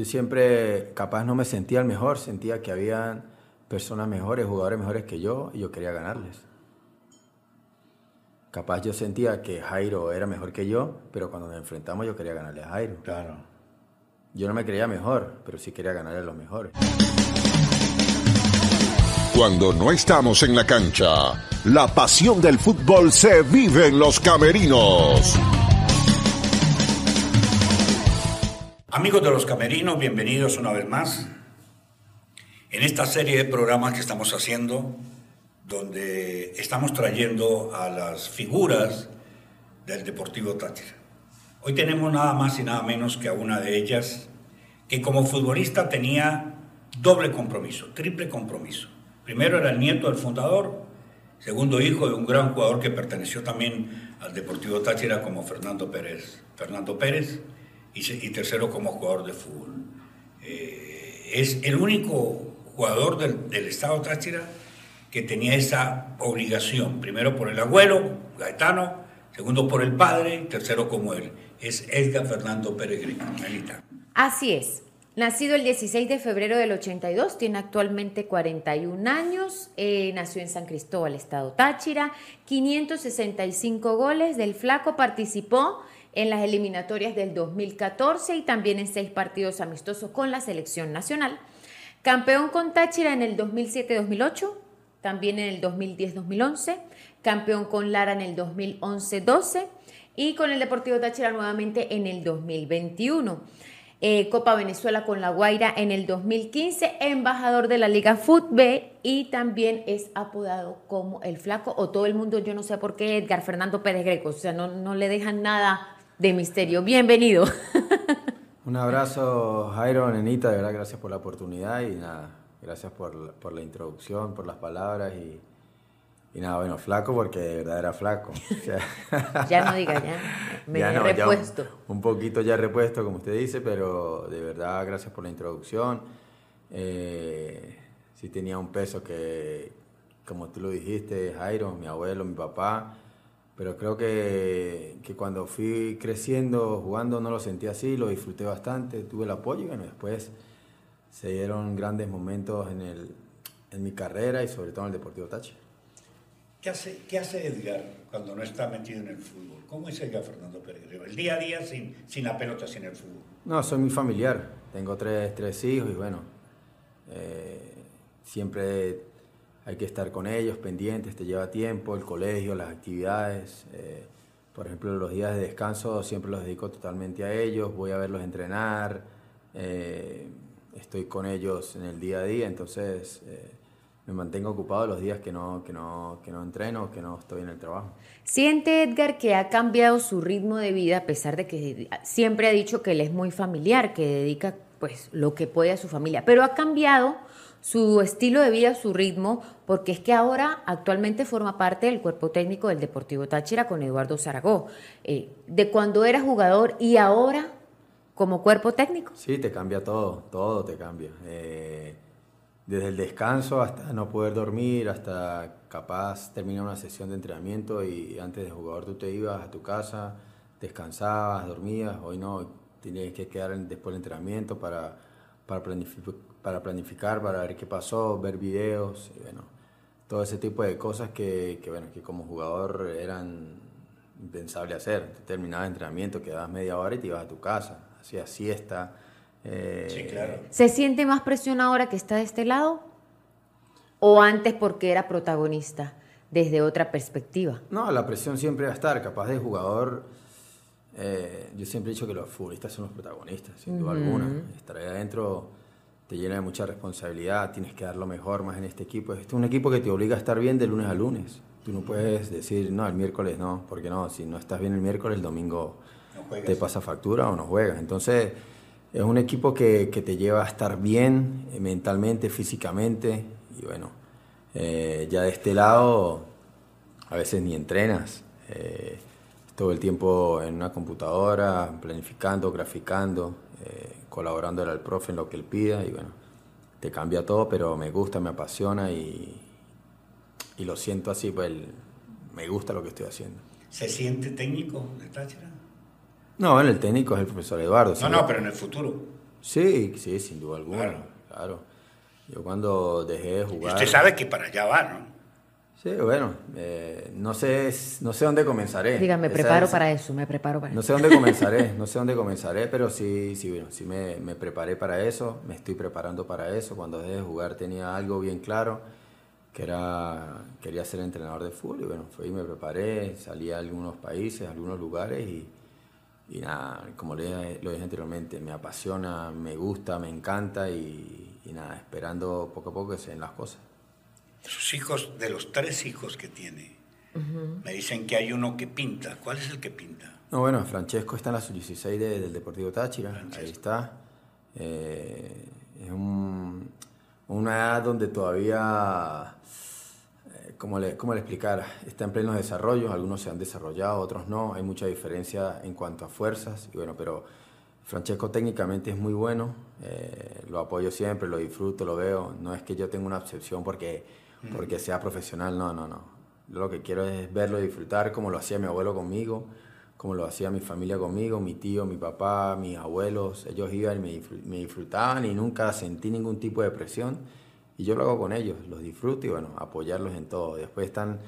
Yo siempre, capaz no me sentía el mejor, sentía que había personas mejores, jugadores mejores que yo, y yo quería ganarles. Capaz yo sentía que Jairo era mejor que yo, pero cuando nos enfrentamos yo quería ganarle a Jairo. Claro. Yo no me creía mejor, pero sí quería ganarle a los mejores. Cuando no estamos en la cancha, la pasión del fútbol se vive en los camerinos. Amigos de los camerinos, bienvenidos una vez más en esta serie de programas que estamos haciendo, donde estamos trayendo a las figuras del Deportivo Táchira. Hoy tenemos nada más y nada menos que a una de ellas que como futbolista tenía doble compromiso, triple compromiso. Primero era el nieto del fundador, segundo hijo de un gran jugador que perteneció también al Deportivo Táchira como Fernando Pérez. Fernando Pérez y, tercero como jugador de fútbol. Eh, es el único jugador del, Estado Táchira que tenía esa obligación, primero por el abuelo, Gaetano, segundo por el padre, tercero como él. Es Edgar Fernando Peregrino. Así es. Nacido el 16 de febrero del 82, tiene actualmente 41 años, eh, nació en San Cristóbal, Estado Táchira, 565 goles, del flaco participó en las eliminatorias del 2014 y también en seis partidos amistosos con la selección nacional. Campeón con Táchira en el 2007-2008, también en el 2010-2011, campeón con Lara en el 2011-12 y con el Deportivo Táchira nuevamente en el 2021. Eh, Copa Venezuela con La Guaira en el 2015, embajador de la Liga Fútbol y también es apodado como el flaco o todo el mundo, yo no sé por qué, Edgar Fernando Pérez Greco, o sea, no, no le dejan nada de misterio. Bienvenido. Un abrazo, Jairo, nenita, de verdad, gracias por la oportunidad y nada, gracias por, la introducción, por las palabras y, y, nada, bueno, flaco porque de verdad era flaco. ya no diga, ya me he repuesto. un, poquito ya repuesto, como usted dice, pero de verdad, gracias por la introducción. Eh, sí tenía un peso que, como tú lo dijiste, Jairo, mi abuelo, mi papá, pero creo que, que, cuando fui creciendo, jugando, no lo sentí así, lo disfruté bastante, tuve el apoyo y bueno, después se dieron grandes momentos en, el, en mi carrera y sobre todo en el Deportivo Tachi. ¿Qué hace, ¿Qué hace Edgar cuando no está metido en el fútbol? ¿Cómo es Edgar Fernando Pérez? El día a día sin, sin la pelota, sin el fútbol. No, soy muy familiar, tengo tres, tres hijos y bueno, eh, siempre hay que estar con ellos, pendientes, te lleva tiempo, el colegio, las actividades. Eh, por ejemplo, los días de descanso siempre los dedico totalmente a ellos, voy a verlos entrenar, eh, estoy con ellos en el día a día, entonces eh, me mantengo ocupado los días que no, que, no, que no entreno, que no estoy en el trabajo. ¿Siente Edgar que ha cambiado su ritmo de vida a pesar de que siempre ha dicho que él es muy familiar, que dedica pues lo que puede a su familia, pero ha cambiado su estilo de vida, su ritmo, porque es que ahora actualmente forma parte del cuerpo técnico del Deportivo Táchira con Eduardo Zaragó. Eh, de cuando era jugador y ahora como cuerpo técnico. Sí, te cambia todo, todo te cambia. Eh, desde el descanso hasta no poder dormir, hasta capaz terminar una sesión de entrenamiento y antes de jugador tú te ibas a tu casa, descansabas, dormías, hoy no, tienes que quedar después del entrenamiento para, para planificar para planificar, para ver qué pasó, ver videos, y bueno, todo ese tipo de cosas que, que bueno, que como jugador eran impensables hacer. terminabas el entrenamiento, quedabas media hora y te ibas a tu casa, hacías siesta. Eh, sí, claro. ¿Se siente más presión ahora que está de este lado? ¿O antes porque era protagonista desde otra perspectiva? No, la presión siempre va a estar. Capaz de jugador, eh, yo siempre he dicho que los futbolistas son los protagonistas, sin duda alguna. Estar ahí adentro te llena de mucha responsabilidad, tienes que dar lo mejor más en este equipo. Este es un equipo que te obliga a estar bien de lunes a lunes. Tú no puedes decir, no, el miércoles no, porque no, si no estás bien el miércoles, el domingo te pasa factura o no juegas. Entonces, es un equipo que, que te lleva a estar bien eh, mentalmente, físicamente, y bueno, eh, ya de este lado, a veces ni entrenas. Eh, todo el tiempo en una computadora, planificando, graficando colaborando al profe en lo que él pida y bueno, te cambia todo, pero me gusta, me apasiona y, y lo siento así, pues me gusta lo que estoy haciendo. ¿Se siente técnico de Táchira? No, en el técnico es el profesor Eduardo. No, no, pero en el futuro. Sí, sí, sin duda alguna, claro. Yo cuando dejé de jugar... Usted sabe que para allá va, ¿no? Sí, bueno, eh, no, sé, no sé dónde comenzaré. Diga, me preparo es- para eso, me preparo para No eso. sé dónde comenzaré, no sé dónde comenzaré, pero sí, sí, bueno, sí me, me preparé para eso, me estoy preparando para eso. Cuando dejé de jugar tenía algo bien claro, que era, quería ser entrenador de fútbol y bueno, fui y me preparé, salí a algunos países, a algunos lugares y, y nada, como le dije, lo dije anteriormente, me apasiona, me gusta, me encanta y, y nada, esperando poco a poco que se den las cosas. Sus hijos, de los tres hijos que tiene, me dicen que hay uno que pinta. ¿Cuál es el que pinta? No, bueno, Francesco está en la sub-16 de- del Deportivo Táchira, ahí está. Eh, es un- una edad donde todavía, eh, ¿cómo le, cómo le explicara? Está en pleno desarrollo, algunos se han desarrollado, otros no, hay mucha diferencia en cuanto a fuerzas, y bueno, pero Francesco técnicamente es muy bueno, eh, lo apoyo siempre, lo disfruto, lo veo, no es que yo tenga una obsesión porque, porque sea profesional, no, no, no. Lo que quiero es verlo disfrutar como lo hacía mi abuelo conmigo, como lo hacía mi familia conmigo, mi tío, mi papá, mis abuelos, ellos iban y me disfrutaban y nunca sentí ningún tipo de presión y yo lo hago con ellos, los disfruto y bueno, apoyarlos en todo. Después están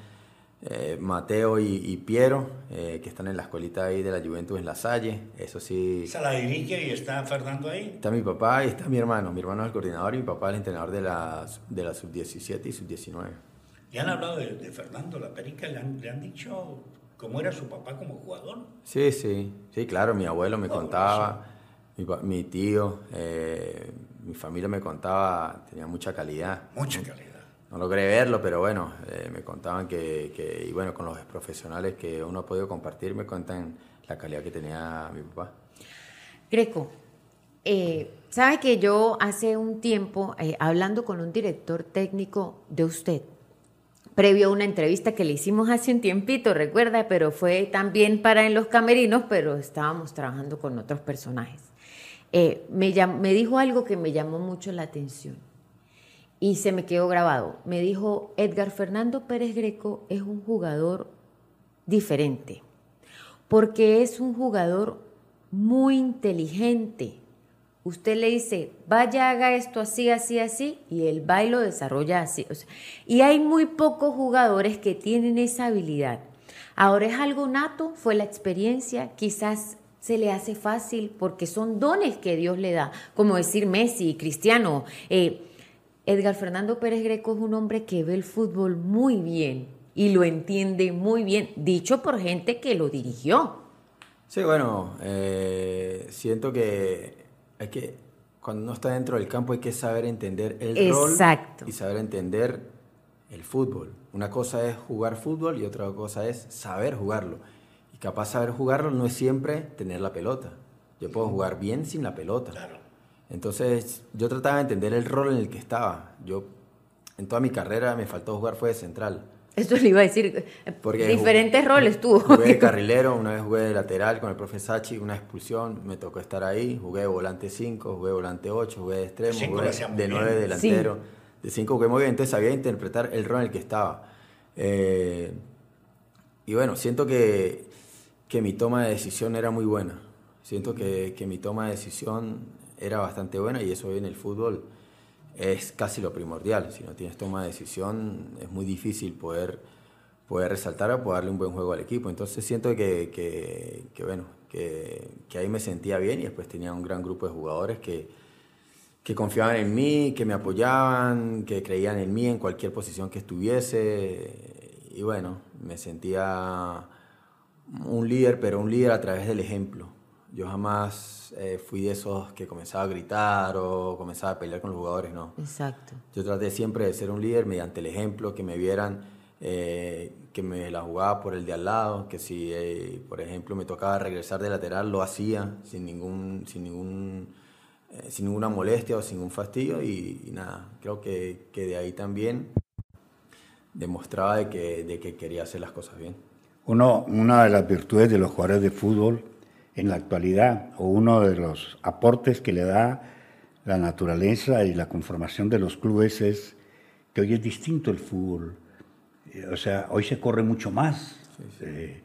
eh, Mateo y, y Piero, eh, que están en la escuelita ahí de la Juventus en La Salle, eso sí. Esa la dirige y está Fernando ahí. Está mi papá y está mi hermano, mi hermano es el coordinador y mi papá es el entrenador de la, de la sub-17 y sub-19. ¿Le han hablado de, de Fernando La Perica? ¿Le han, le han dicho cómo era su papá como jugador? Sí, sí, sí, claro, mi abuelo me Oh, contaba, mi tío, eh, mi familia me contaba, tenía mucha calidad. Mucha calidad. No logré verlo, pero bueno, eh, me contaban que, y bueno, con los profesionales que uno ha podido compartir, me cuentan la calidad que tenía mi papá. Greco, eh, sabe que yo hace un tiempo, eh, hablando con un director técnico de usted, previo a una entrevista que le hicimos hace un tiempito, recuerda, pero fue también para en los camerinos, pero estábamos trabajando con otros personajes. Eh, me, me dijo algo que me llamó mucho la atención y se me quedó grabado. Me dijo, Edgar Fernando Pérez Greco es un jugador diferente, porque es un jugador muy inteligente. Usted le dice, vaya, haga esto así, así, así, y él va y lo desarrolla así. Y hay muy pocos jugadores que tienen esa habilidad. Ahora es algo nato, fue la experiencia, quizás se le hace fácil porque son dones que Dios le da, como decir Messi, Cristiano. Eh, Edgar Fernando Pérez Greco es un hombre que ve el fútbol muy bien y lo entiende muy bien, dicho por gente que lo dirigió. Sí, bueno, eh, siento que hay que, cuando uno está dentro del campo hay que saber entender el Exacto. rol y saber entender el fútbol. Una cosa es jugar fútbol y otra cosa es saber jugarlo. Y capaz saber jugarlo no es siempre tener la pelota. Yo puedo jugar bien sin la pelota. Claro. Entonces yo trataba de entender el rol en el que estaba. Yo en toda mi carrera me faltó jugar fue de central. Eso le iba a decir. Porque Diferentes roles tuvo. Jugué de carrilero, una vez jugué de lateral con el profe Sachi, una expulsión, me tocó estar ahí, jugué de volante 5, jugué de volante 8, jugué de extremo, Cinco jugué de bien. 9 delantero, de 5 jugué muy bien, entonces sabía interpretar el rol en el que estaba. Eh, y bueno, siento que, que mi toma de decisión era muy buena, siento que, que mi toma de decisión era bastante buena y eso hoy en el fútbol es casi lo primordial. Si no tienes toma de decisión, es muy difícil poder, poder resaltar o poder darle un buen juego al equipo. Entonces siento que, bueno, que ahí me sentía bien y después tenía un gran grupo de jugadores que, que confiaban en mí, que me apoyaban, que creían en mí en cualquier posición que estuviese. Y bueno, me sentía un líder, pero un líder a través del ejemplo. Yo jamás eh, fui de esos que comenzaba a gritar o comenzaba a pelear con los jugadores, no. Exacto. Yo traté siempre de ser un líder mediante el ejemplo, que me vieran eh, que me la jugaba por el de al lado, que si, eh, por ejemplo, me tocaba regresar de lateral, lo hacía sin, ningún, sin, ningún, eh, sin ninguna molestia o sin ningún fastidio y, y nada, creo que, que de ahí también demostraba de que, de que quería hacer las cosas bien. Uno, una de las virtudes de los jugadores de fútbol en la actualidad, o uno de los aportes que le da la naturaleza y la conformación de los clubes es que hoy es distinto el fútbol. Eh, O sea, hoy se corre mucho más. Eh,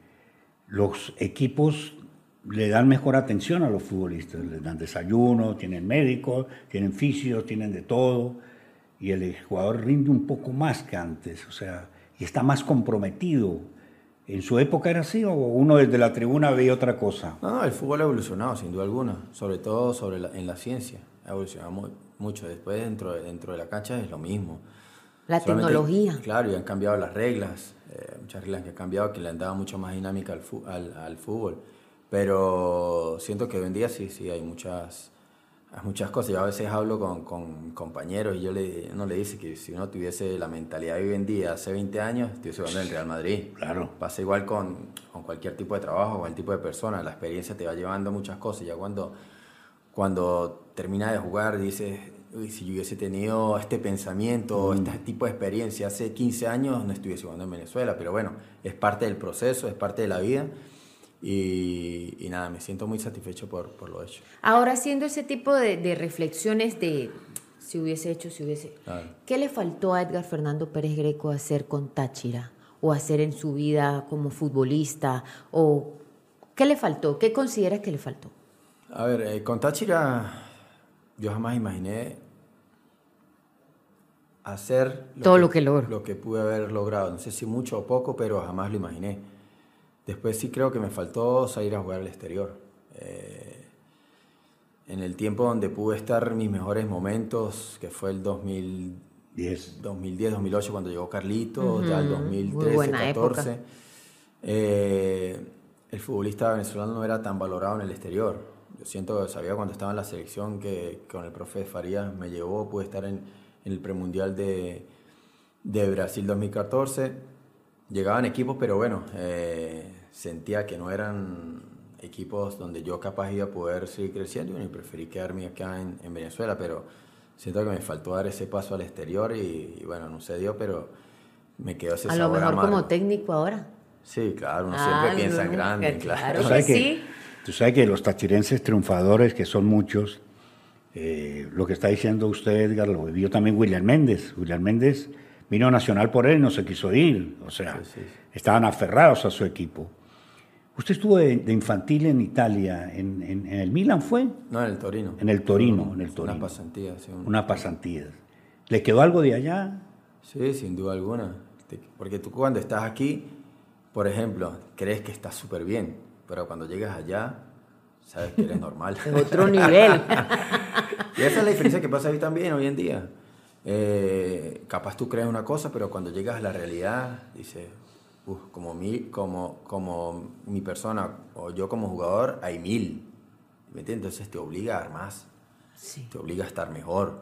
los equipos le dan mejor atención a los futbolistas, les dan desayuno, tienen médicos, tienen fisios, tienen de todo, y el jugador rinde un poco más que antes, o sea, y está más comprometido. ¿En su época era así o uno desde la tribuna veía otra cosa? No, el fútbol ha evolucionado, sin duda alguna, sobre todo sobre en la ciencia, ha evolucionado mucho. Después dentro, dentro de la cancha es lo mismo. La tecnología. Claro, y han cambiado las reglas, eh, muchas reglas que han cambiado, que le han dado mucho más dinámica al, al fútbol. Pero siento que hoy en día sí, sí, hay muchas, muchas cosas. Yo a veces hablo con, con compañeros y yo le, no le dice que si uno tuviese la mentalidad de hoy en día, hace 20 años, estuviese jugando en el Real Madrid. Claro. Pasa igual con, con cualquier tipo de trabajo, con el tipo de persona. La experiencia te va llevando muchas cosas. Ya cuando, cuando termina de jugar, dices, Uy, si yo hubiese tenido este pensamiento, mm. este tipo de experiencia hace 15 años, no estuviese jugando en Venezuela. Pero bueno, es parte del proceso, es parte de la vida. Y, nada, me siento muy satisfecho por, por lo hecho. Ahora, haciendo ese tipo de, de reflexiones de si hubiese hecho, si hubiese... ¿Qué le faltó a Edgar Fernando Pérez Greco hacer con Táchira? ¿O hacer en su vida como futbolista? ¿O qué le faltó? ¿Qué consideras que le faltó? A ver, eh, con Táchira yo jamás imaginé hacer todo lo que, lo lo que pude haber logrado. No sé si mucho o poco, pero jamás lo imaginé. Después sí creo que me faltó salir a jugar al exterior. Eh, en el tiempo donde pude estar mis mejores momentos, que fue el 2010, 2010 2008 cuando llegó Carlito, ya el 2013, 2014, eh, el futbolista venezolano no era tan valorado en el exterior. Yo siento que sabía cuando estaba en la selección que, con el profe Farías me llevó, pude estar en, el premundial de, de Brasil 2014 llegaban equipos, pero bueno, eh, sentía que no eran equipos donde yo capaz iba a poder seguir creciendo y preferí quedarme acá en, Venezuela, pero siento que me faltó dar ese paso al exterior y, bueno, no se dio, pero me quedó ese A lo mejor como técnico ahora. Sí, claro, uno siempre ah, piensa en grande, claro. ¿Tú sabes, que, tú sabes que los tachirenses triunfadores, que son muchos, eh, lo que está diciendo usted, Edgar, lo vivió también William Méndez. William Méndez vino Nacional por él, no se quiso ir, o sea, estaban aferrados a su equipo. Usted estuvo de, infantil en Italia, en, el Milan fue? No, en el Torino. En el Torino, en el Torino. Una pasantía, sí. Una pasantía. ¿Le quedó algo de allá? Sí, sin duda alguna. Porque tú cuando estás aquí, por ejemplo, crees que estás súper bien, pero cuando llegas allá, sabes que eres normal. Es otro nivel. y esa es la diferencia que pasa ahí también hoy en día. Eh, capaz tú crees una cosa, pero cuando llegas a la realidad, dices, como, mi, como, como mi persona o yo como jugador, hay mil. ¿Me entiendes? Entonces te obliga a dar más. Te obliga a estar mejor.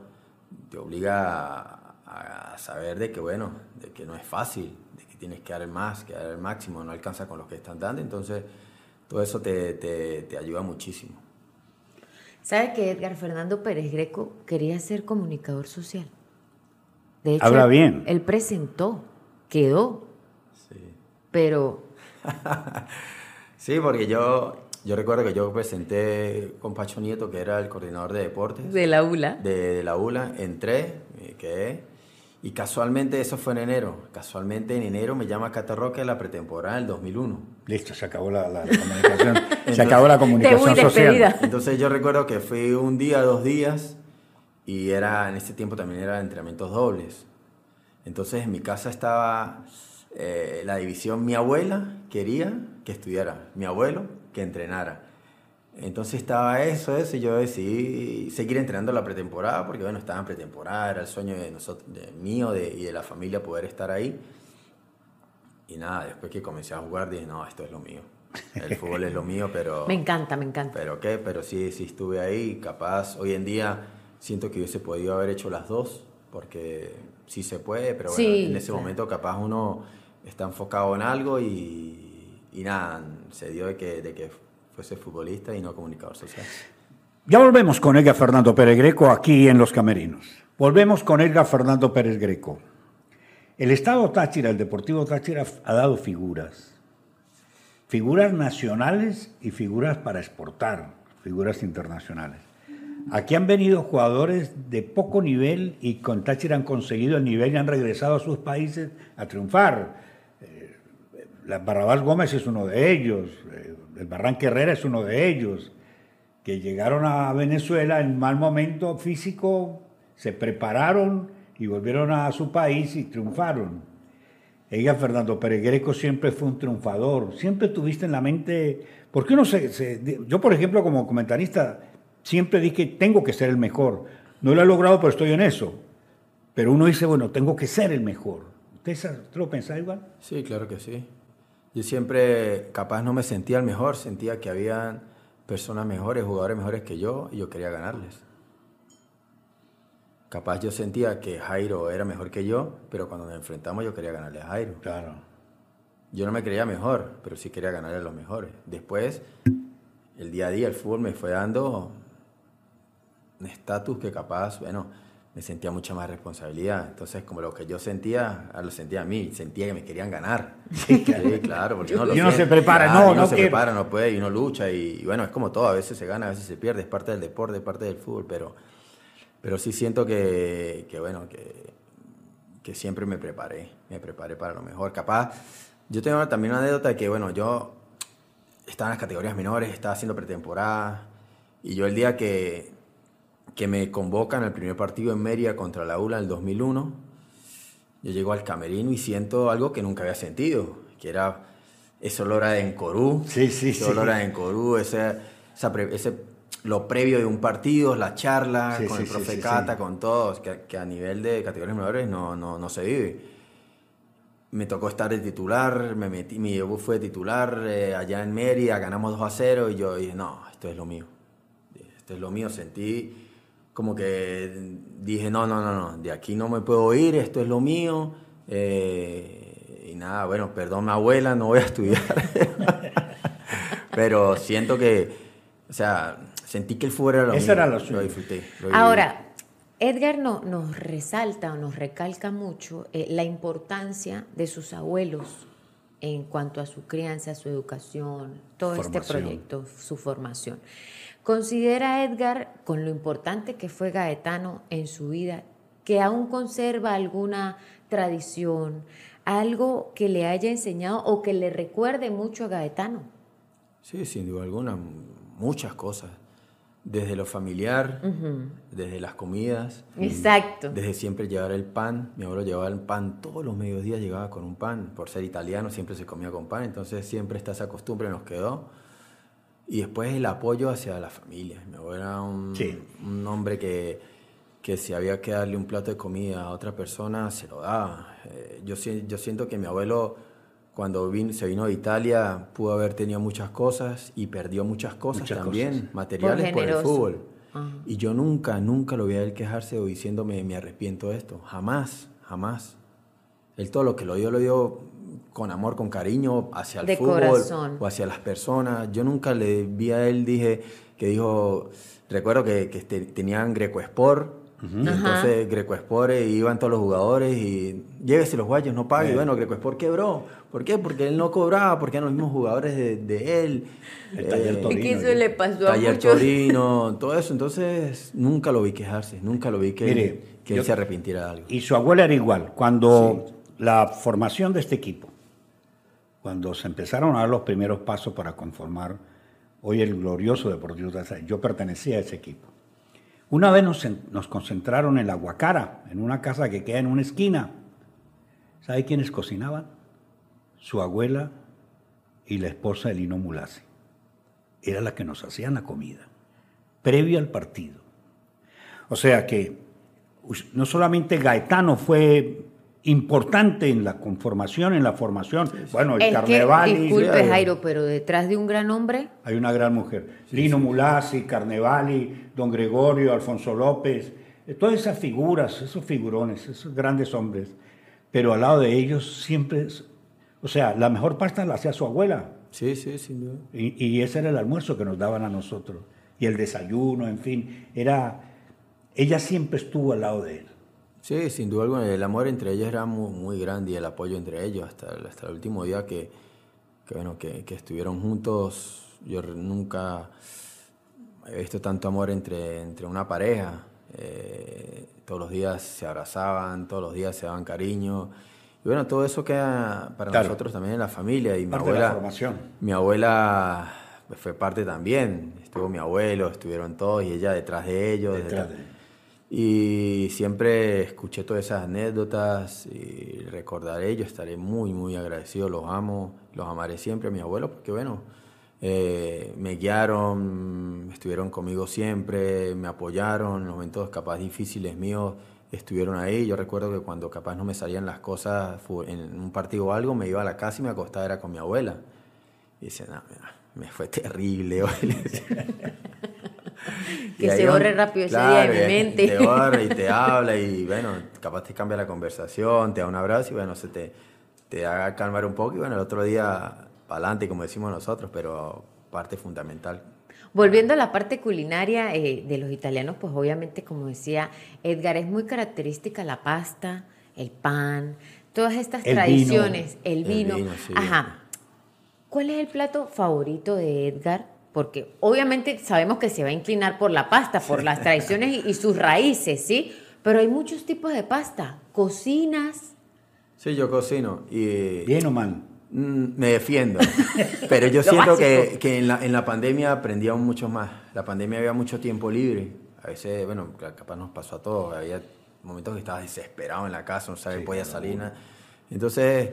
Te obliga a, saber de que, bueno, de que no es fácil, de que tienes que dar el más, que dar el máximo, no alcanza con los que están dando. Entonces, todo eso te, te, te ayuda muchísimo. ¿Sabe que Edgar Fernando Pérez Greco quería ser comunicador social? De hecho, Habla bien. Él presentó, quedó pero... sí, porque yo, yo recuerdo que yo presenté con Pacho Nieto, que era el coordinador de deportes. De la ULA. De, la ULA, entré, quedé. Y casualmente eso fue en enero. Casualmente en enero me llama Catarroque a la pretemporada del 2001. Listo, se acabó la, comunicación. se acabó la comunicación social. Entonces yo recuerdo que fui un día, dos días, y era en ese tiempo también eran entrenamientos dobles. Entonces en mi casa estaba eh, la división, mi abuela quería que estudiara, mi abuelo que entrenara. Entonces estaba eso, eso, y yo decidí seguir entrenando la pretemporada, porque bueno, estaba en pretemporada, era el sueño de nosotros, de, mío y de la familia poder estar ahí. Y nada, después que comencé a jugar dije, no, esto es lo mío. El fútbol es lo mío, pero... Me encanta, me encanta. Pero qué, pero sí, sí estuve ahí, capaz, hoy en día siento que hubiese podido haber hecho las dos, porque sí se puede, pero bueno, en ese momento capaz uno está enfocado en algo y, y nada, se dio de que, de que fuese futbolista y no comunicador social. Ya volvemos con Edgar Fernando Pérez Greco aquí en Los Camerinos. Volvemos con Edgar Fernando Pérez Greco. El Estado Táchira, el Deportivo Táchira, ha dado figuras. Figuras nacionales y figuras para exportar, figuras internacionales. Aquí han venido jugadores de poco nivel y con Táchira han conseguido el nivel y han regresado a sus países a triunfar la Barrabás Gómez es uno de ellos, eh, el Barranque Herrera es uno de ellos, que llegaron a Venezuela en mal momento físico, se prepararon y volvieron a su país y triunfaron. Ella, Fernando Pérez Greco, siempre fue un triunfador. Siempre tuviste en la mente. ¿Por qué no se, Yo, por ejemplo, como comentarista, siempre dije: tengo que ser el mejor. No lo he logrado, pero estoy en eso. Pero uno dice: bueno, tengo que ser el mejor. ¿Usted, lo pensaba igual? Sí, claro que sí. Yo siempre, capaz, no me sentía el mejor. Sentía que había personas mejores, jugadores mejores que yo, y yo quería ganarles. Capaz yo sentía que Jairo era mejor que yo, pero cuando nos enfrentamos yo quería ganarle a Jairo. Claro. Yo no me creía mejor, pero sí quería ganarle a los mejores. Después, el día a día, el fútbol me fue dando estatus que capaz, bueno, me sentía mucha más responsabilidad. Entonces, como lo que yo sentía, lo sentía a mí, sentía que me querían ganar. Sí, claro, porque uno, no se prepara, no, no, no se prepara, no puede, y uno lucha, y, y, bueno, es como todo, a veces se gana, a veces se pierde, es parte del deporte, es parte del fútbol, pero pero sí siento que, que bueno, que, que, siempre me preparé, me preparé para lo mejor. Capaz, yo tengo también una anécdota de que, bueno, yo estaba en las categorías menores, estaba haciendo pretemporada, y yo el día que, que me convocan al primer partido en Mérida contra la ULA en el 2001, yo llego al camerino y siento algo que nunca había sentido, que era ese olor a Encorú, sí, sí, ese olor a Encorú, ese, ese lo previo de un partido, la charla con el profe Cata, con todos, que, a nivel de categorías menores no, no, no, se vive. Me tocó estar de titular, me metí, mi debut fue de titular eh, allá en Mérida, ganamos 2 a 0 y yo dije, no, esto es lo mío. Esto es lo mío, sentí como que dije, no, no, no, no, de aquí no me puedo ir, esto es lo mío. Eh, y nada, bueno, perdón mi abuela, no voy a estudiar. Pero siento que, o sea, sentí que el fútbol era lo Eso era lo, lo disfruté. Ahora, Edgar no, nos resalta o nos recalca mucho eh, la importancia de sus abuelos en cuanto a su crianza, su educación, todo este proyecto, su formación. ¿Considera Edgar, con lo importante que fue Gaetano en su vida, que aún conserva alguna tradición, algo que le haya enseñado o que le recuerde mucho a Gaetano? Sí, sin duda alguna, muchas cosas desde lo familiar, desde las comidas. Exacto. Desde siempre llevar el pan. Mi abuelo llevaba el pan todos los mediodías, llegaba con un pan. Por ser italiano siempre se comía con pan, entonces siempre está esa costumbre, nos quedó. Y después el apoyo hacia la familia. Mi abuelo era un, un hombre que, que si había que darle un plato de comida a otra persona, se lo daba. Eh, yo, yo siento que mi abuelo cuando se vino de Italia pudo haber tenido muchas cosas y perdió muchas cosas también, materiales por, el fútbol. Y yo nunca, nunca lo vi a él quejarse o diciéndome me arrepiento de esto. Jamás, jamás. Él todo lo que lo dio, lo dio con amor, con cariño hacia el fútbol o hacia las personas. Yo nunca le vi a él, dije, que dijo, recuerdo que, que este, tenían Greco Sport entonces Greco Sport iban todos los jugadores y llévese los guayos, no pague. Y bueno, Greco Sport quebró. ¿Por qué? Porque él no cobraba, porque eran los mismos jugadores de, él. El taller eh, Torino. que eso le pasó a muchos. Torino, todo eso. Entonces nunca lo vi quejarse, nunca lo vi que, que él se arrepintiera de algo. Y su abuela era igual. Cuando la formación de este equipo, cuando se empezaron a dar los primeros pasos para conformar hoy el glorioso Deportivo yo pertenecía a ese equipo. Una vez nos, concentraron en la Guacara, en una casa que queda en una esquina. ¿Sabe quiénes cocinaban? Su abuela y la esposa de Lino Mulasi. Era la que nos hacían la comida, previo al partido. O sea que no solamente Gaetano fue importante en la conformación, en la formación. Bueno, el, Carnevali. disculpe, Jairo, pero detrás de un gran hombre. Hay una gran mujer. Lino Mulasi, Carnevali, Don Gregorio, Alfonso López, eh, todas esas figuras, esos figurones, esos grandes hombres. Pero al lado de ellos siempre. O sea, la mejor pasta la hacía su abuela. Sí, sí, sin duda. Y, y ese era el almuerzo que nos daban a nosotros. Y el desayuno, en fin. Era. Ella siempre estuvo al lado de él. Sí, sin duda alguna, el amor entre ellos era muy, muy grande y el apoyo entre ellos hasta, hasta el último día que, que bueno, que, que, estuvieron juntos. Yo nunca he visto tanto amor entre, entre una pareja. Eh, todos los días se abrazaban, todos los días se daban cariño. Y bueno, todo eso queda para Claro. nosotros también en la familia. Y mi Parte de la abuela, formación. mi abuela fue parte también. Estuvo mi abuelo, estuvieron todos y ella detrás de ellos. Detrás detrás- de- Y siempre escuché todas esas anécdotas y recordaré, yo estaré muy, muy agradecido, los amo, los amaré siempre a mi abuelo, porque bueno, eh, me guiaron, estuvieron conmigo siempre, me apoyaron en los momentos capaz difíciles míos, estuvieron ahí. Yo recuerdo que cuando capaz no me salían las cosas en un partido o algo, me iba a la casa y me acostaba era con mi abuela. Y decía, no, me fue terrible. Que se un- borre rápido ese día de mi mente. Te borra y te habla y bueno, capaz te cambia la conversación, te da un abrazo y bueno, se te, te haga calmar un poco y bueno, el otro día para adelante, como decimos nosotros, pero parte fundamental. Volviendo a la parte culinaria eh, de los italianos, pues obviamente, como decía Edgar, es muy característica la pasta, el pan, todas estas El tradiciones, el El vino. vino, sí. Ajá. ¿Cuál es el plato favorito de Edgar? Porque obviamente sabemos que se va a inclinar por la pasta, por las tradiciones y, y sus raíces, ¿sí? Pero hay muchos tipos de pasta. Cocinas. Sí, yo cocino y ¿Bien o mal? Mm, Me defiendo, pero yo siento que, básico. que en, la, en la pandemia aprendí aún mucho más. La pandemia había mucho tiempo libre. A veces, bueno, ca- capaz nos pasó a todos. Había momentos que estabas desesperado en la casa, no sabes, podía salir. nada. Entonces,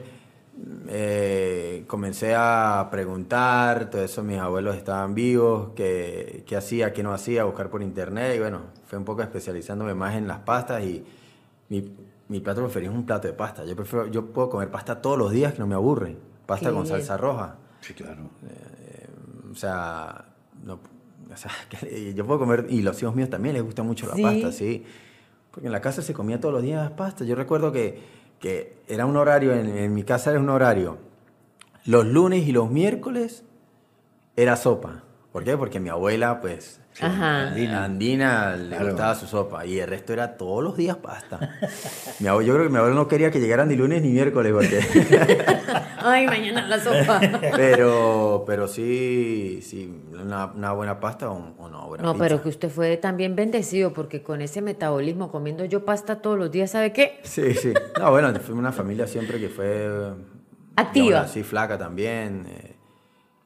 eh, comencé a preguntar, todo eso mis abuelos estaban vivos, qué, qué hacía, qué no hacía, buscar por internet. Y bueno, fue un poco especializándome más en las pastas y mi, mi plato preferido es un plato de pasta. Yo, prefiero, yo puedo comer pasta todos los días que no me aburre. Pasta Qué con bien. salsa roja. Sí, claro. O sea, no, o sea, que yo puedo comer, y los hijos míos también les gusta mucho la Sí. pasta, sí. Porque en la casa se comía todos los días pasta. Yo recuerdo que, que era un horario, en, en mi casa era un horario. Los lunes y los miércoles era sopa. ¿Por qué? Porque mi abuela, pues, Ajá. andina, andina le Claro. gustaba su sopa. Y el resto era todos los días pasta. mi abuelo, yo creo que mi abuelo no quería que llegaran ni lunes ni miércoles, porque... Ay, mañana la sopa. Pero, pero sí, sí, una, una buena pasta o, o no buena No, pizza. pero que usted fue también bendecido porque con ese metabolismo, comiendo yo pasta todos los días, ¿sabe qué? Sí, sí. No, bueno, fuimos una familia siempre que fue... Activa. Así flaca también. eh,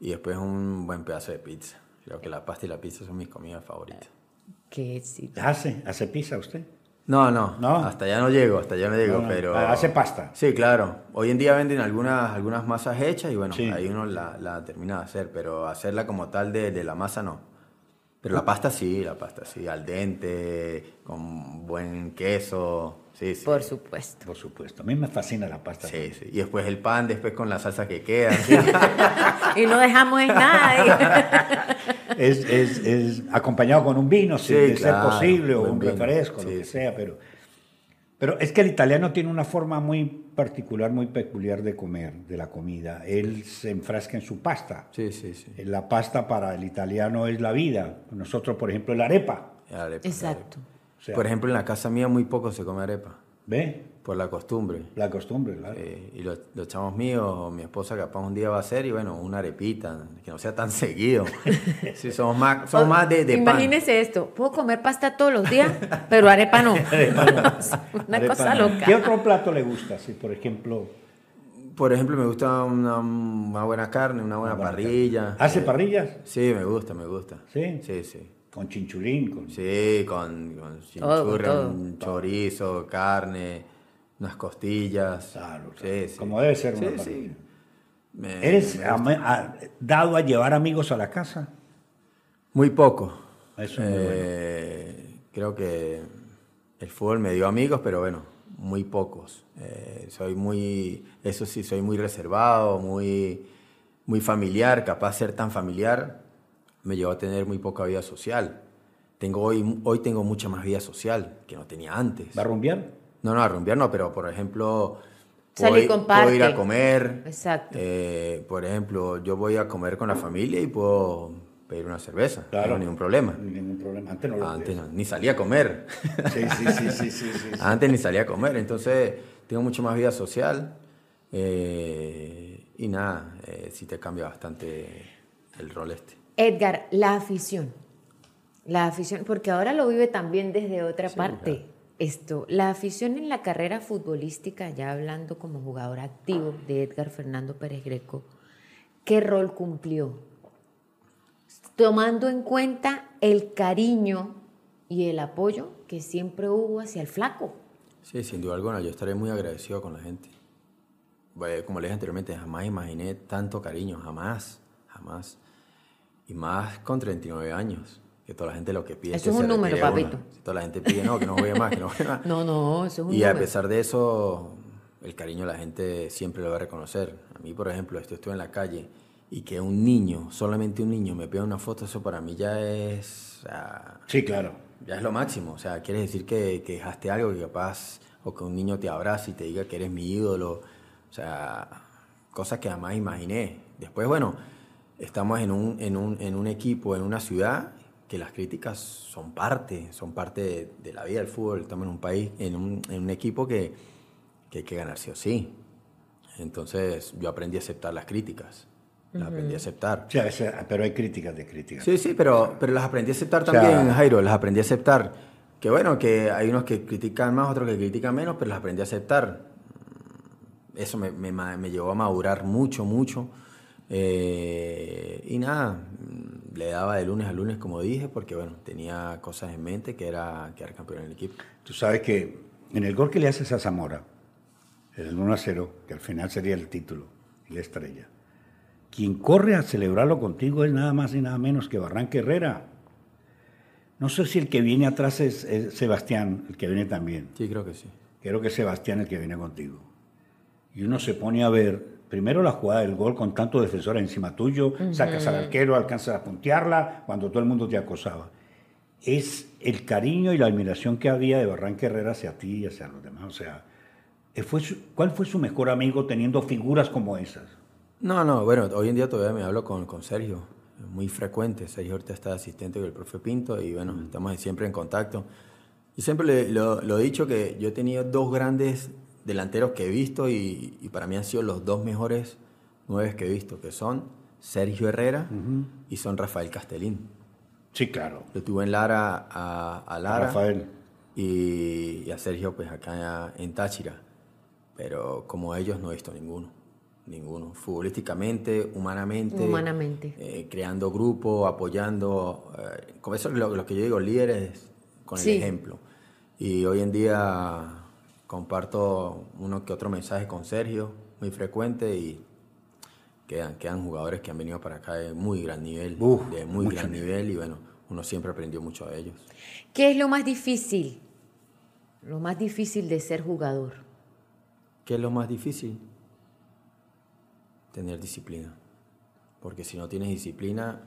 y después un buen pedazo de pizza. Creo que la pasta y la pizza son mis comidas favoritas. Que sí. ¿Hace? ¿Hace pizza usted? No, no, ¿No? hasta allá no llego, hasta allá no llego, No, no. pero... Ah, hace pasta. Sí, claro. Hoy en día venden algunas, algunas masas hechas y bueno, Sí. ahí uno la, la termina de hacer, pero hacerla como tal de, de la masa no. Pero la pasta sí, la pasta sí, al dente, con buen queso, sí, sí. Por supuesto. Por supuesto. A mí me fascina la pasta. Sí, sí. Y después el pan, después con la salsa que queda. Y no dejamos en nada. Es, es, es acompañado con un vino, si ser claro, posible, o un vino. refresco, lo que sea, pero, pero es que el italiano tiene una forma muy particular, muy peculiar de comer, de la comida. Él se enfrasca en su pasta. Sí, sí, sí. La pasta para el italiano es la vida. Nosotros, por ejemplo, la arepa. La arepa, Exacto. O sea, Por ejemplo, en la casa mía muy poco se come arepa, ¿Ve? por la costumbre. La costumbre, claro. Eh, y los, los chamos míos, mi esposa capaz un día va a hacer y bueno, una arepita, que no sea tan seguido. Sí, somos más, somos más de, de pan. Imagínese esto, puedo comer pasta todos los días, pero arepa no. Una Arepa cosa no. loca. ¿Qué otro plato le gusta? Si, por ejemplo, Por ejemplo, me gusta una, una buena carne, una buena buena parrilla. ¿hace Eh, parrillas? Sí, me gusta, me gusta. ¿Sí? Sí, sí. Con chinchulín, con... Sí, con, con Todo, chinchurri, todo. un chorizo, carne, unas costillas. Claro, claro. Sí, sí. Como debe ser Sí, una sí. Me- ¿Eres me a- dado a llevar amigos a la casa? Muy poco. Eso es muy Eh, Creo que el fútbol me dio amigos, pero bueno, muy pocos. Eh, soy muy, eso sí, soy muy reservado, muy, muy familiar, capaz de ser tan familiar, me llevó a tener muy poca vida social. Tengo hoy, hoy tengo mucha más vida social que no tenía antes. ¿Va a rumbear? No, no, a rumbear no, pero por ejemplo, Salir ir- con puedo ir a comer. Exacto. Eh, por ejemplo, yo voy a comer con la familia y puedo pedir una cerveza. Claro. No hay ningún problema. Ningún problema. Antes no lo Antes no, ni salía a comer. Sí, sí, sí, sí, sí, sí. Antes ni salía a comer. Entonces, tengo mucho más vida social. eh, y nada, eh, sí te cambia bastante el rol este. Edgar, la afición. La afición, porque ahora lo vive también desde otra Sí, parte. esto, la afición en la carrera futbolística, ya hablando como jugador activo de Edgar Fernando Pérez Greco, ¿qué rol cumplió? Tomando en cuenta el cariño y el apoyo que siempre hubo hacia el flaco. Sí, sin duda alguna, yo estaré muy agradecido con la gente. Como les dije anteriormente, jamás imaginé tanto cariño, jamás, jamás. Y más con 39 años, que toda la gente lo que pide eso es, que un número, papito. toda la gente pide, no, que no juegue más, que no juegue más. no, no, eso es un y número. Y a pesar de eso, el cariño de la gente siempre lo va a reconocer. A mí, por ejemplo, esto estoy en la calle y que un niño, solamente un niño, me pida una foto, eso para mí ya es... sí, claro. Ya es lo máximo. O sea, quieres decir que, que dejaste algo que capaz, o que un niño te abrace y te diga que eres mi ídolo. O sea, cosas que jamás imaginé. Después, bueno, estamos en un, en un, en un equipo, en una ciudad, que las críticas son parte, son parte de, de la vida del fútbol. Estamos en un país, en un, en un equipo que, que hay que ganar sí o sí. Entonces yo aprendí a aceptar las críticas. Las aprendí a aceptar. Sí, pero hay críticas de críticas. Sí, sí, pero, pero las aprendí a aceptar también, o sea, Jairo. Las aprendí a aceptar. Que bueno, que hay unos que critican más, otros que critican menos, pero las aprendí a aceptar. Eso me, me, me llevó a madurar mucho, mucho. Eh, y nada, le daba de lunes a lunes, como dije, porque bueno, tenía cosas en mente que era quedar campeón en el equipo. Tú sabes que en el gol que le haces a Zamora, el 1 a 0, que al final sería el título y la estrella, quien corre a celebrarlo contigo es nada más y nada menos que Barranca Herrera. No sé si el que viene atrás es, es, Sebastián, el que viene también. Sí, creo que sí. Creo que es Sebastián el que viene contigo. Y uno se pone a ver, primero la jugada del gol con tanto defensor encima tuyo, uh -huh. sacas al arquero, alcanzas a puntearla cuando todo el mundo te acosaba. Es el cariño y la admiración que había de Barranca Herrera hacia ti y hacia los demás. O sea, fue su, ¿cuál fue su mejor amigo teniendo figuras como esas? No, no, bueno, hoy en día todavía me hablo con, con Sergio, muy frecuente. Sergio ahorita está asistente del profe Pinto y bueno, estamos siempre en contacto. Y siempre le, lo, lo, he dicho que yo he tenido dos grandes delanteros que he visto y, y, para mí han sido los dos mejores nueve que he visto, que son Sergio Herrera uh -huh. y son Rafael Castellín. Sí, claro. Yo tuve en Lara a, a Lara Rafael. Y, y, a Sergio pues acá en Táchira. Pero como ellos no he visto ninguno ninguno. Futbolísticamente, humanamente. Humanamente. Eh, creando grupo, apoyando. Eh, con eso es lo, lo, que yo digo, líderes con el sí. ejemplo. Y hoy en día comparto uno que otro mensaje con Sergio, muy frecuente, y quedan, quedan jugadores que han venido para acá de muy gran nivel, Uf, de muy gran nivel, y bueno, uno siempre aprendió mucho de ellos. ¿Qué es lo más difícil? Lo más difícil de ser jugador. ¿Qué es lo más difícil? tener disciplina. Porque si no tienes disciplina,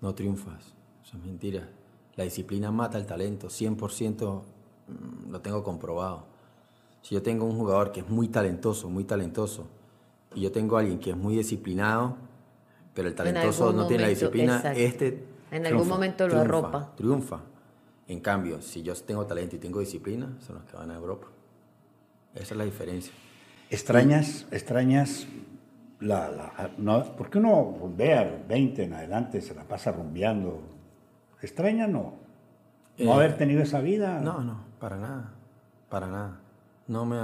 no triunfas. Eso es mentira. La disciplina mata el talento, 100% mm, lo tengo comprobado. Si yo tengo un jugador que es muy talentoso, muy talentoso, y yo tengo a alguien que es muy disciplinado, pero el talentoso no tiene la disciplina, exacto. este en algún momento lo triunfa, arropa. Triunfa. En cambio, si yo tengo talento y tengo disciplina, son los que van a Europa. Esa es la diferencia. ¿Extrañas, extrañas la, la, no, porque uno ve a 20 en adelante, se la pasa rumbeando. ¿Extraña no? ¿No Eh, haber tenido esa vida? No, no, para nada, para nada. No me,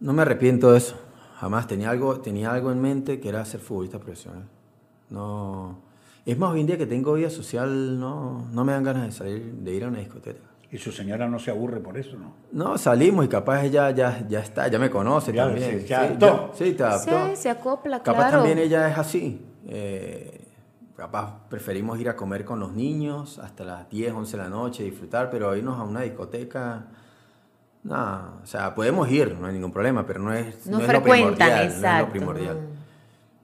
no me arrepiento de eso. Jamás tenía algo, tenía algo en mente que era ser futbolista profesional. No, es más hoy en día que tengo vida social, no, no me dan ganas de salir, de ir a una discoteca. Y su señora no se aburre por eso, ¿no? No, salimos y capaz ella ya, ya está, ya me conoce Ya, también. sí, ya sí, ya- sí, te adaptó. Sí, se acopla, Capaz claro. también ella es así. eh, capaz preferimos ir a comer con los niños hasta las 10, 11 de la noche, disfrutar, pero irnos a una discoteca, no, o sea, podemos ir, no hay ningún problema, pero no es, No es lo frecuentan, primordial, no es exacto, lo primordial.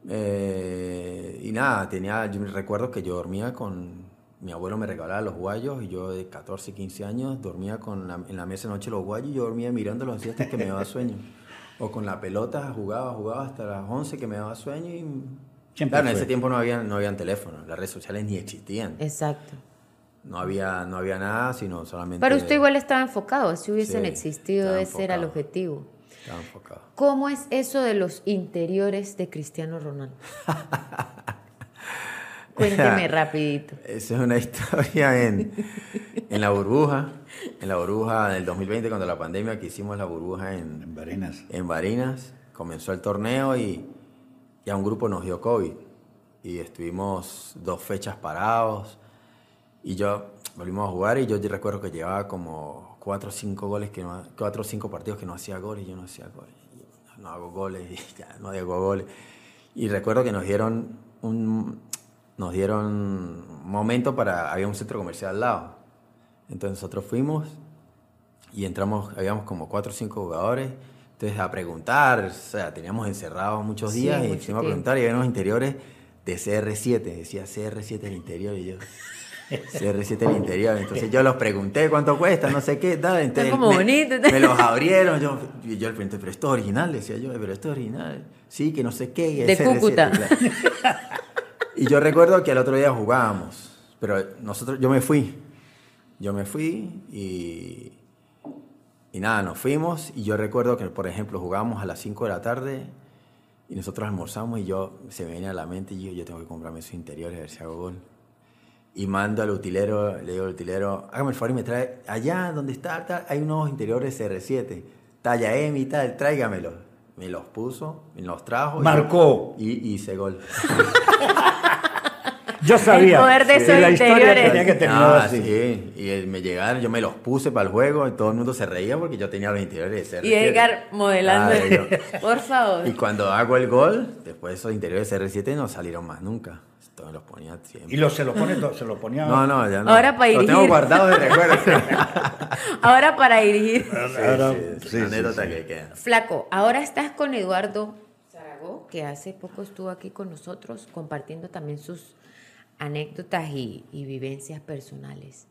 Eh, y nada, tenía, yo me recuerdo que yo dormía con, mi abuelo me regalaba los guayos y yo de 14, 15 años dormía con la- en la mesa de noche los guayos y yo dormía mirándolos así hasta que me daba sueño. O con la pelota jugaba, jugaba hasta las 11 que me daba sueño y... Siempre claro, en ese tiempo no había, no habían teléfonos, las redes sociales ni existían. Exacto. No había, no había nada, sino solamente... Pero usted igual estaba enfocado. Si hubiesen Sí, existido, ese era el objetivo. Estaba enfocado. ¿Cómo es eso de los interiores de Cristiano Ronaldo? Cuénteme rapidito. Esa es una historia en, en la burbuja, en la burbuja del 2020, cuando la pandemia, que hicimos la burbuja en, En Barinas. en Barinas, comenzó el torneo y, y a un grupo nos dio COVID. Y estuvimos dos fechas parados. Y yo volvimos a jugar y yo recuerdo que llevaba como cuatro o cinco goles, que no, cuatro o cinco partidos que no hacía goles y yo no hacía goles. Yo no hago goles y ya no hago goles. Y recuerdo que nos dieron un, nos dieron momento para, había un centro comercial al lado. Entonces nosotros fuimos y entramos, habíamos como cuatro o cinco jugadores. Entonces a preguntar, o sea, teníamos encerrados muchos Sí, días y mucho fuimos a preguntar y había unos interiores de CR7, decía CR7 el interior y yo... CR7 el interior, entonces yo los pregunté cuánto cuesta, no sé qué, tal, entonces como me, bonito. me los abrieron, yo, yo le pregunté, pero esto es original, decía yo, pero esto es original, sí, que no sé qué, De es CR7, Cúcuta. Y yo recuerdo que al otro día jugábamos, pero nosotros, yo me fui, yo me fui y, y nada, nos fuimos. Y yo recuerdo que, por ejemplo, jugábamos a las 5 de la tarde y nosotros almorzamos y yo, se me viene a la mente y yo, yo tengo que comprarme esos interiores a ver si hago gol. Y mando al utilero, le digo al utilero, hágame el favor y me trae, allá donde está, tal, hay unos interiores CR7, talla M y tal, tráigamelos. Me los puso, me los trajo. y- Marcó. Y, y hice gol. Yo sabía El poder de esos la historia interiores. tenía que terminar Ah, así. sí. Y él- me llegaron, yo me los puse para el juego y todo el mundo se reía porque yo tenía los interiores de CR7. Y Edgar modelando. Ah, yo- Por favor. Y cuando hago el gol, después esos interiores de CR7 no salieron más nunca. Esto me los ponía siempre. Y lo, se lo pone, to- se lo ponía. No, no, ya no. Ahora para Los tengo dirigir. guardados de recuerdo. Ahora para dirigir. Ahora- sí, sí, anécdota sí. que queda. Flaco, ahora estás con Eduardo Zaragoza, que hace poco estuvo aquí con nosotros compartiendo también sus anécdotas y, y vivencias personales.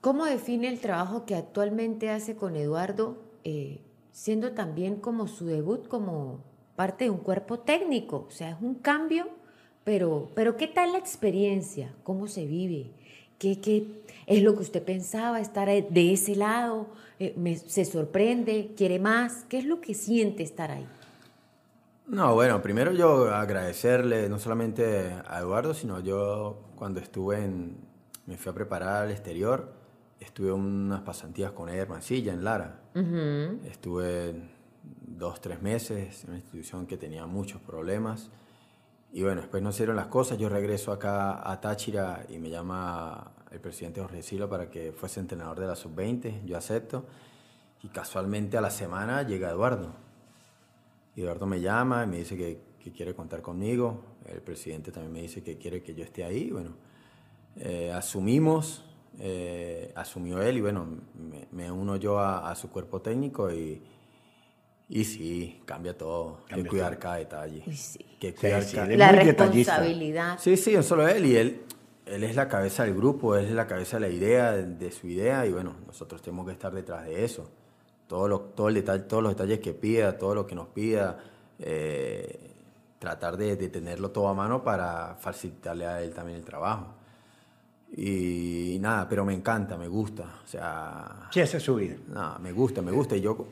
¿Cómo define el trabajo que actualmente hace con Eduardo, eh, siendo también como su debut como parte de un cuerpo técnico? O sea, es un cambio, pero, pero ¿qué tal la experiencia? ¿Cómo se vive? ¿Qué, qué es lo que usted pensaba estar de ese lado? Eh, me- ¿Se sorprende? ¿Quiere más? ¿Qué es lo que siente estar ahí? No, bueno, primero yo agradecerle no solamente a Eduardo, sino yo cuando estuve en, me fui a preparar al exterior, estuve unas pasantías con Eder Mancilla en Lara. Estuve dos, tres meses en una institución que tenía muchos problemas. Y bueno, después no se dieron las cosas, yo regreso acá a Táchira y me llama el presidente Jorge Silva para que fuese entrenador de la sub-20, yo acepto. Y casualmente a la semana llega Eduardo. Eduardo me llama y me dice que, que quiere contar conmigo. El presidente también me dice que quiere que yo esté ahí. Bueno, eh, asumimos, eh, asumió él y bueno, me, me uno yo a, a su cuerpo técnico y, y sí, cambia todo. Cambia que cuidar todo. cada detalle. Sí. Que cuidar sí, cada- es La responsabilidad. Sí, sí, no solo él, y él, él es la cabeza del grupo, él es la cabeza de la idea, de, de su idea, y bueno, nosotros tenemos que estar detrás de eso. Todo lo, todo el detalle, todos los detalles que pida, todo lo que nos pida, eh, tratar de, de tenerlo todo a mano para facilitarle a él también el trabajo. Y, nada, pero me encanta, me gusta, o sea, Sí, esa es su vida. no, me gusta, me gusta. Y yo,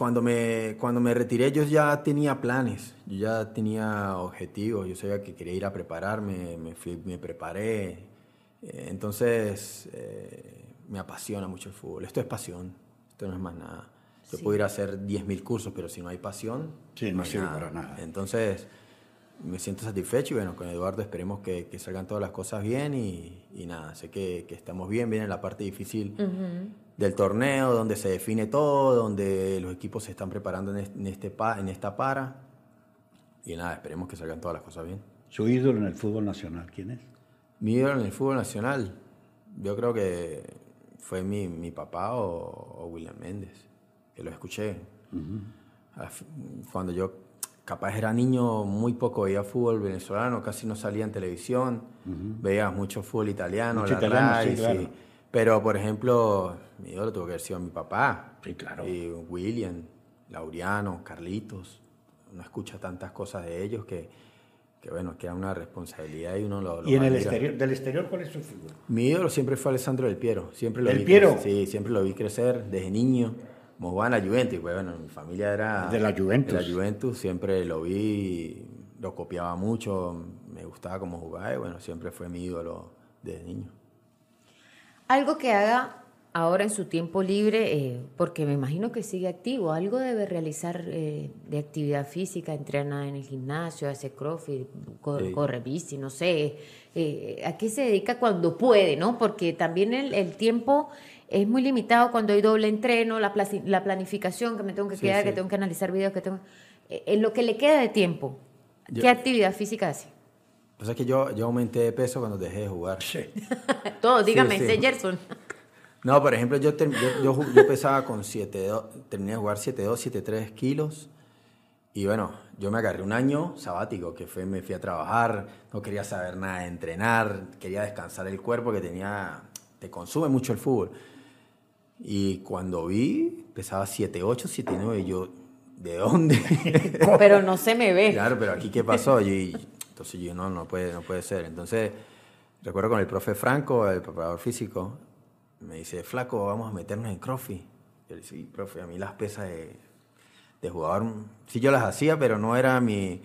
cuando me, cuando me retiré, yo ya tenía planes, yo ya tenía objetivos, yo sabía que quería ir a prepararme, me, fui, me preparé. Eh, entonces, eh, me apasiona mucho el fútbol. Esto es pasión, esto no es más nada. Yo Sí. puedo ir a hacer 10.000 cursos, pero si no hay pasión, Sí, no sirve para nada. Entonces, me siento satisfecho y bueno, con Eduardo esperemos que, que salgan todas las cosas bien y, y nada, sé que, que estamos bien, viene la parte difícil del torneo, donde se define todo, donde los equipos se están preparando en, es- en este, en esta para y nada, esperemos que salgan todas las cosas bien. Su ídolo en el fútbol nacional, ¿quién es? Mi ídolo en el fútbol nacional, yo creo que fue mi, mi papá o, o William Méndez, que lo escuché. Cuando yo capaz era niño, muy poco veía fútbol venezolano, casi no salía en televisión, veía mucho fútbol italiano, Mucho la italiano, RAI, sí, claro. Pero, por ejemplo, mi ídolo tuvo que haber sido mi papá. Sí, claro. Y William, Laureano, Carlitos. Uno escucha tantas cosas de ellos que, que bueno, que era una responsabilidad y uno lo, lo Y en el exterior, del exterior, ¿cuál es su figura? Mi ídolo siempre fue Alessandro Del Piero. Siempre lo ¿Del vi Piero? crecer. Sí, siempre lo vi crecer desde niño. En la Juventus, pues bueno, mi familia era... De la Juventus. De la Juventus, siempre lo vi, lo copiaba mucho, me gustaba como jugaba y bueno, siempre fue mi ídolo desde niño. Algo que haga ahora en su tiempo libre, eh, porque me imagino que sigue activo, algo debe realizar eh, de actividad física, entrena en el gimnasio, hace crossfit, corre, corre bici, no sé, eh, a qué se dedica cuando puede, ¿no? Porque también el, el, tiempo es muy limitado cuando hay doble entreno, la, la planificación, que me tengo que quedar, que tengo que analizar videos, que tengo... en lo que le queda de tiempo, ¿qué actividad física hace? Pues es que yo, yo aumenté de peso cuando dejé de jugar. Sí. Todo, dígame, sí, Gerson. No, por ejemplo, yo, yo, yo, pesaba con 7,2, terminé de jugar 7,2, 7,3 kilos. Y bueno, yo me agarré un año sabático, que fue, me fui a trabajar, no quería saber nada de entrenar, quería descansar el cuerpo que tenía, te consume mucho el fútbol. Y cuando vi, pesaba 7,8, 7,9, y yo, ¿de dónde? pero no se me ve. Claro, pero aquí qué pasó. Y, entonces yo, no, no puede, no puede ser. Entonces, recuerdo con el profe Franco, el preparador físico, me dice, flaco, vamos a meternos en crossfit. Yo le dije, sí, profe, a mí las pesas de, de, jugador, sí yo las hacía, pero no era mi,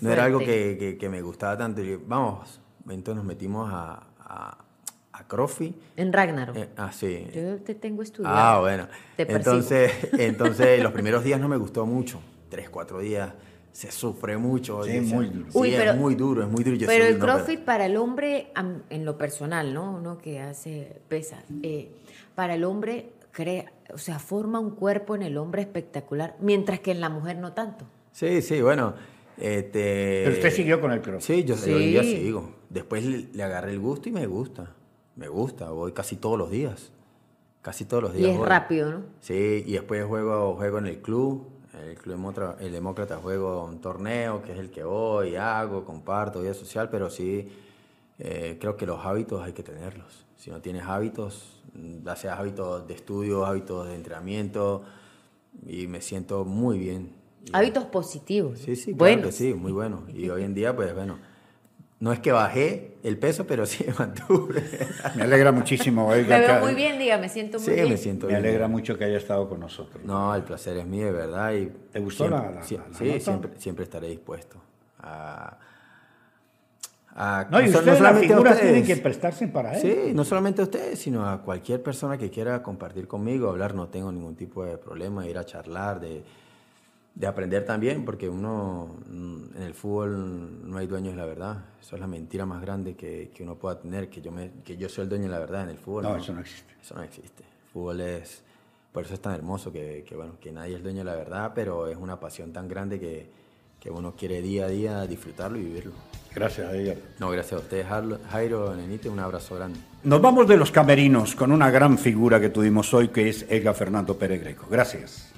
no era algo que, que, me gustaba tanto. Y vamos, entonces nos metimos a, a, a crossfit. En Ragnarok. Eh, ah, sí. Yo te tengo estudiado. Ah, bueno. entonces, entonces los primeros días no me gustó mucho. Tres, cuatro días se sufre mucho. Sí, muy duro. Sí, es muy duro, es muy duro. pero el CrossFit para el hombre, en lo personal, ¿no? Uno que hace pesas, eh, para el hombre crea, o sea, forma un cuerpo en el hombre espectacular, mientras que en la mujer no tanto. Sí, sí, bueno. Este, pero usted siguió con el CrossFit. Sí, yo sí. hoy día sigo. Después le, agarré el gusto y me gusta. Me gusta, voy casi todos los días. Casi todos los días. Y es rápido, ¿no? Sí, y después juego, juego en el club el Club el Demócrata juego un torneo, que es el que voy, hago, comparto, vida social, pero sí eh, creo que los hábitos hay que tenerlos. Si no tienes hábitos, ya sea hábitos de estudio, hábitos de entrenamiento, y me siento muy bien. Hábitos positivos. Sí, sí, bueno. sí, muy bueno. Y hoy en día, pues bueno, no es que bajé el peso, pero sí me mantuve. Me alegra muchísimo. me veo muy bien, diga, me siento muy sí, bien. me siento Me alegra mucho que haya estado con nosotros. No, el placer es mío, de verdad. Y ¿Te gustó siempre, la, la, Sí, la siempre, siempre, estaré dispuesto a... a no, y ustedes, no las figuras tienen que prestarse para él. Sí, no solamente a ustedes, sino a cualquier persona que quiera compartir conmigo, hablar, no tengo ningún tipo de problema, ir a charlar, de de aprender también, porque uno mm, en el fútbol no hay dueños de la verdad. Eso es la mentira más grande que, que uno pueda tener, que yo, me, que yo soy el dueño de la verdad en el fútbol. No, eso no existe. Eso no existe. El fútbol es, por eso es tan hermoso, que, que, bueno, que nadie es dueño de la verdad, pero es una pasión tan grande que, que uno quiere día a día disfrutarlo y vivirlo. Gracias, Jairo. No, gracias a ustedes, Jairo, Nenite, un abrazo grande. Nos vamos de los camerinos con una gran figura que tuvimos hoy, que es Edgar Fernando Pérez Greco. Gracias.